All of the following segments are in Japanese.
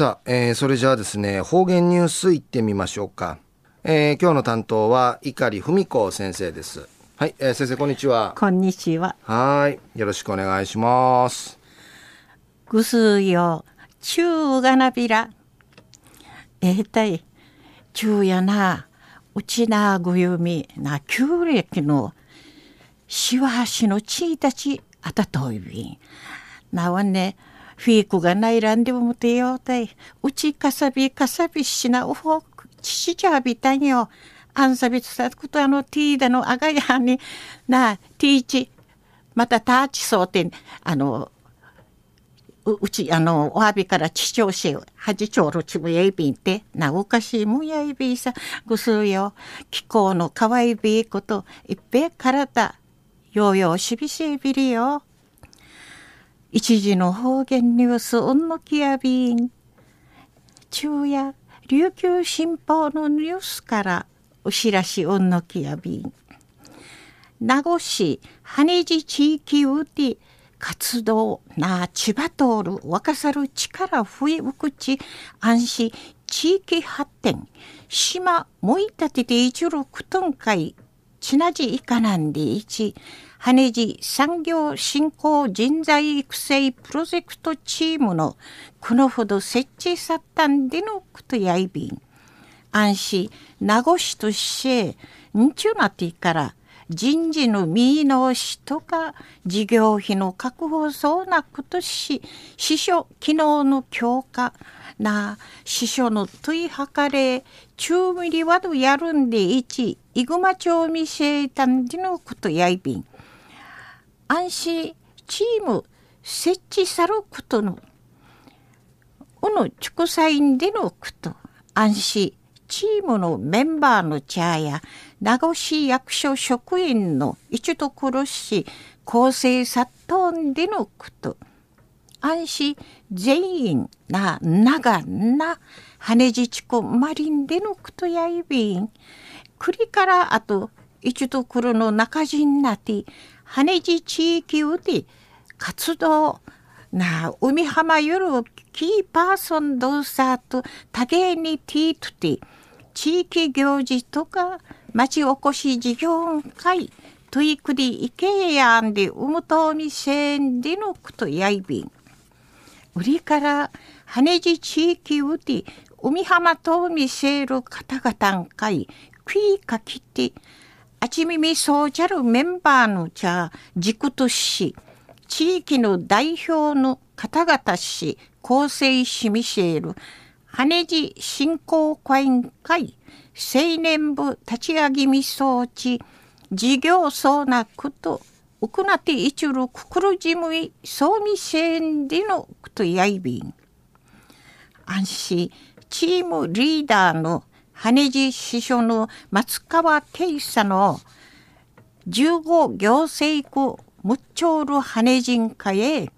さあ、えー、それじゃあですね、方言ニュースいってみましょうか。えー、今日の担当は碇文子先生です。はい、えー、先生こんにちは。こんにちは。はい、よろしくお願いします。ぐすよ、ちゅうがなびら。えー、たい、ちゅうやな、うちなぐゆみな、旧暦の、しわはしのちいたち、あたといびん。なわね、フィークがないらんでももてようたい。うちかさびかさびしなうほく、ちしちゃびたんよ。あんさびつさくとあのティーダのあがやに、なあ、ティーチ、またターチそうて、あの、うち、あの、おわびから地長し、はじちょうろちぶやいびんて、なおかしいもやいびさ、ぐすうよ、気候のかわいびいこと、いっぺ体、ようようしびしいびりよ。一時の方言ニュースうんのきやびん。昼夜琉球新報のニュースからお知らしうんのきやびん。名護市羽地地域うて活動な千葉通る若さる力ふいうくち安心地域発展。島もいたてていちるくとんかいちなじいかなんでいち羽地産業振興人材育成プロジェクトチームのこのほど設置さったんでのことやいびん。安心名護市としてんちゅなてから人事の見直しとか事業費の確保そうなことし司書機能の強化な司書の問い計れ中ミリワドやるんでいちいぐま町みせたんでのことやいびん。安心チーム設置さることのうの畜産でのこと安心チームのメンバーの茶や名護市役所職員の一と殺し構成殺到んでのこと。安心全員な長な羽地地区マリンでのことやいびん。栗からあと一ところの中人なて羽地地域うで活動。な海浜ゆるキーパーソン動作と多芸にティートティ地域行事とか町おこし事業会といくりいけやんでうむとみせんでのことやいびん。売りから羽地地域うで海浜とみせる方々んかいクイかきてあちみみそうじゃるメンバーのじゃ軸とし、地域の代表の方々し、構成しみせる、羽地振興会員会、青年部立ち上げみ装置、事業そうなこと、うくなていちるくくるじむい、そうみせんでのことやいびん。安心、チームリーダーの羽地支所の松川圭佐の15行政区むっちょる羽人家へ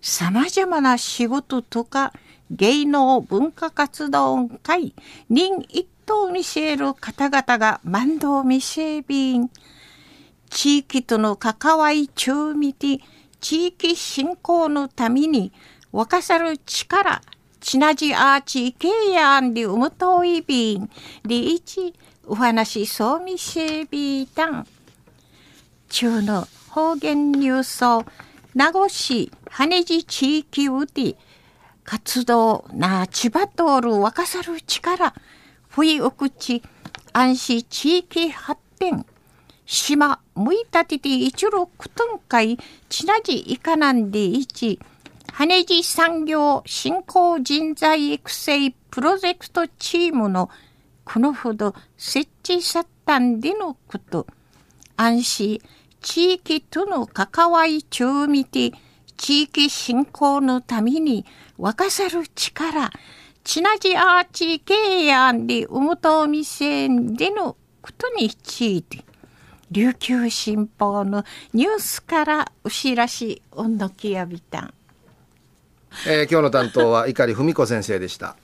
様々な仕事とか芸能文化活動会人一等見せる方々が万道見せびん地域との関わり中見て地域振興のために若さる力ちなじあーちけやんりうむといびんりいちお話そうみせびたん。中の方言ニュースを名護市羽地地域うて活動な千葉通る若さる力不意おくち安心地域発展島むいたてて一六トン会ちなじいかなんでいち羽地産業振興人材育成プロジェクトチームのこのほど設置さったんでのこと。安心、地域との関わり中見て、地域振興のために沸かさる力、ちなじアーチケアンでうもとみせんでのことについて、琉球新報のニュースからお知らし、おのきやびたん。えー、今日の担当は碇文子先生でした。